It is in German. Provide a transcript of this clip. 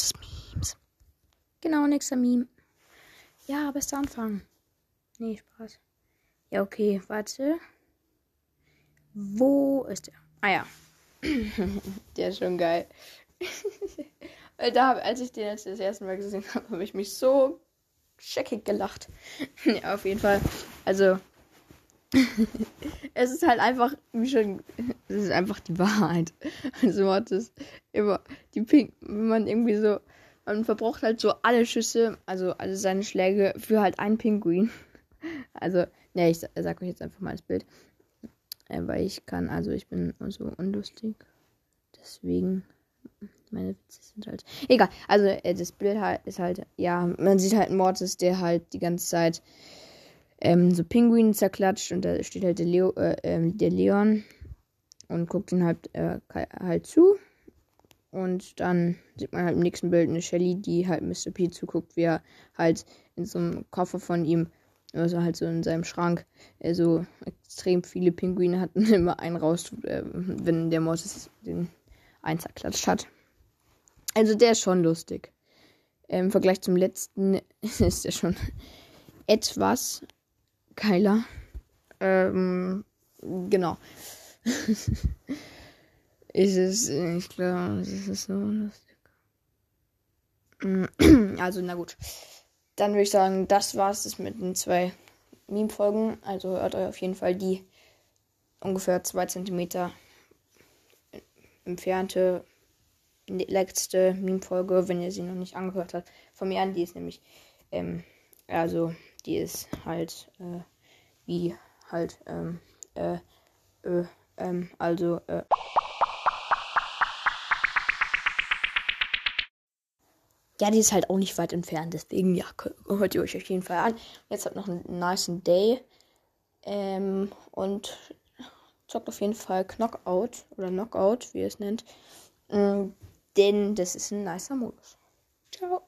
des Memes. Genau, nächster Meme. Ja, bester Anfang. Nee, Spaß. Ja, okay, warte. Wo ist der? Ah ja. der ist schon geil. da, als ich den jetzt das erste Mal gesehen habe, habe ich mich so scheckig gelacht. ja, auf jeden Fall. Also, es ist halt einfach, wie schon, es ist einfach die Wahrheit. Also, Mortis, immer, die Pink, wenn man irgendwie so, man verbraucht halt so alle Schüsse, also alle seine Schläge für halt einen Pinguin. Also, ne, ich sag euch jetzt einfach mal das Bild. Äh, weil ich kann, also ich bin so unlustig. Deswegen, meine Witze sind halt. Egal, also äh, das Bild halt ist halt, ja, man sieht halt Mortis, der halt die ganze Zeit ähm, so Pinguine zerklatscht und da steht halt der, Leo, äh, ähm, der Leon und guckt ihn halt, äh, halt zu. Und dann sieht man halt im nächsten Bild eine Shelly, die halt Mr. P zuguckt, wie er halt in so einem Koffer von ihm, also halt so in seinem Schrank, äh, so extrem viele Pinguine hat und immer einen raus, äh, wenn der Mortis den einen zerklatscht hat. Also der ist schon lustig. Im Vergleich zum letzten ist der schon etwas geiler. Ähm, genau. ist es, ich glaube, es ist so lustig. Also, na gut. Dann würde ich sagen, das war's das mit den zwei Meme-Folgen. Also hört euch auf jeden Fall die ungefähr zwei Zentimeter entfernte letzte Meme-Folge, wenn ihr sie noch nicht angehört habt, von mir an. Die ist nämlich, ähm, also, die ist halt, äh, wie halt, ähm, äh, äh, ähm, also, äh. Ja, die ist halt auch nicht weit entfernt, deswegen, ja, hört ihr euch auf jeden Fall an. Jetzt habt noch einen nice Day. Ähm, und zockt auf jeden Fall Knockout oder Knockout, wie ihr es nennt. Ähm, denn das ist ein nicer Modus. Ciao.